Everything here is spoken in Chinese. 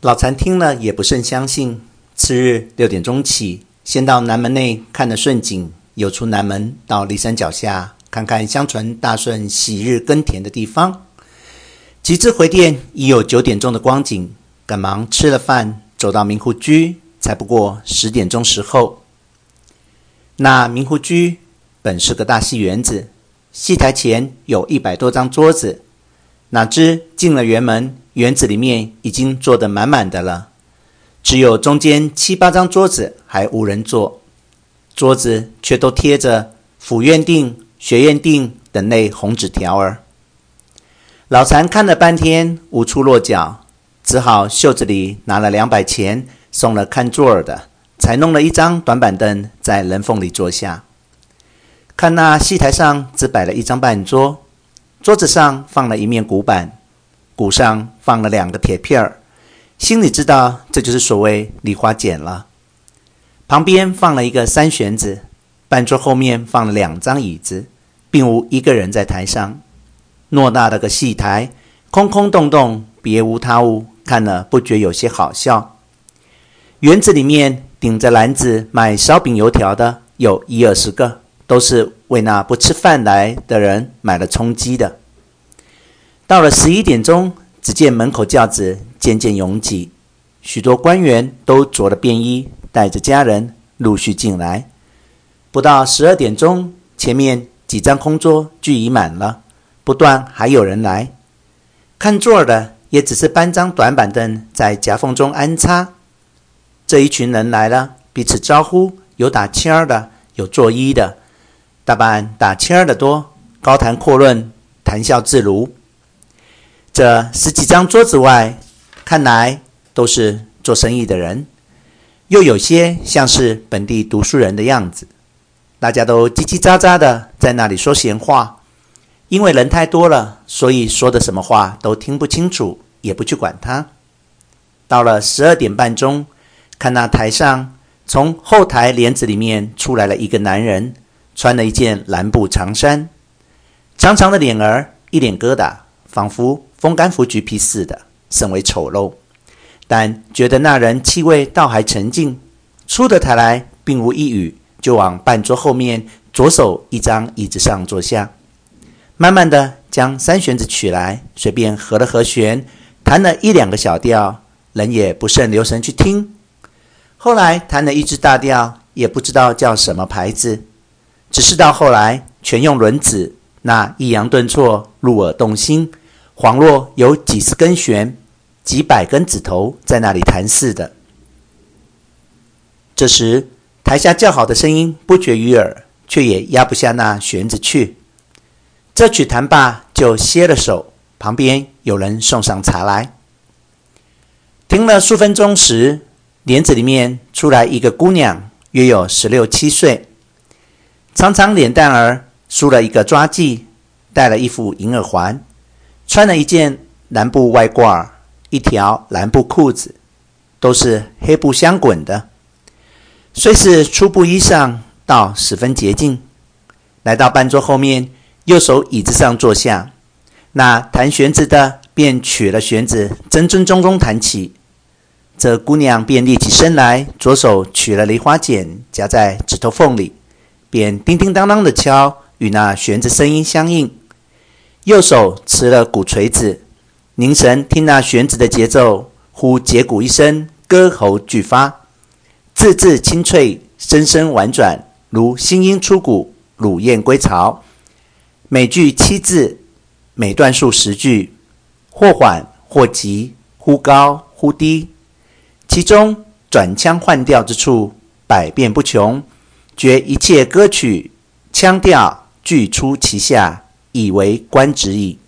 老残听了也不甚相信。次日六点钟起，先到南门内看了顺景，又出南门到骊山脚下看看相传大顺喜日耕田的地方。及至回殿，已有九点钟的光景，赶忙吃了饭，走到明湖居，才不过十点钟时候。那明湖居本是个大戏园子，戏台前有一百多张桌子，哪知进了园门，园子里面已经坐得满满的了。只有中间七八张桌子还无人坐，桌子却都贴着“府院定”“学院定”等类红纸条儿。老残看了半天无处落脚，只好袖子里拿了两百钱送了看座儿的，才弄了一张短板凳在人缝里坐下。看那戏台上只摆了一张半桌，桌子上放了一面古板，鼓上放了两个铁片儿。心里知道，这就是所谓梨花剪了。旁边放了一个三弦子，半桌后面放了两张椅子，并无一个人在台上。偌大的个戏台，空空洞洞，别无他物，看了不觉有些好笑。园子里面顶着篮子卖烧饼油条的有一二十个，都是为那不吃饭来的人买了充饥的。到了十一点钟，只见门口轿子。渐渐拥挤，许多官员都着了便衣，带着家人陆续进来。不到十二点钟，前面几张空桌俱已满了，不断还有人来。看座的也只是搬张短板凳在夹缝中安插。这一群人来了，彼此招呼，有打签儿的，有作揖的，大半打签儿的多，高谈阔论，谈笑自如。这十几张桌子外，看来都是做生意的人，又有些像是本地读书人的样子。大家都叽叽喳喳的在那里说闲话，因为人太多了，所以说的什么话都听不清楚，也不去管他。到了十二点半钟，看那台上从后台帘子里面出来了一个男人，穿了一件蓝布长衫，长长的脸儿，一脸疙瘩，仿佛风干服橘皮似的。甚为丑陋，但觉得那人气味倒还沉静。出得台来，并无一语，就往半桌后面左手一张椅子上坐下，慢慢的将三弦子取来，随便和了和弦，弹了一两个小调，人也不甚留神去听。后来弹了一支大调，也不知道叫什么牌子，只是到后来全用轮子，那抑扬顿挫，入耳动心。恍若有几十根弦、几百根指头在那里弹似的。这时，台下叫好的声音不绝于耳，却也压不下那弦子去。这曲弹罢，就歇了手，旁边有人送上茶来。听了数分钟时，帘子里面出来一个姑娘，约有十六七岁，长长脸蛋儿，梳了一个抓髻，戴了一副银耳环。穿了一件蓝布外褂，一条蓝布裤子，都是黑布相滚的。虽是粗布衣裳，倒十分洁净。来到半桌后面，右手椅子上坐下。那弹弦子的便取了弦子，真真宗宗弹起。这姑娘便立起身来，左手取了梨花剪，夹在指头缝里，便叮叮当当的敲，与那弦子声音相应。右手持了鼓锤子，凝神听那弦子的节奏，忽节鼓一声，歌喉俱发，字字清脆，声声婉转，如新音出谷，乳燕归巢。每句七字，每段数十句，或缓或急，忽高忽低，其中转腔换调之处百变不穷，觉一切歌曲腔调俱出其下。以为官职矣。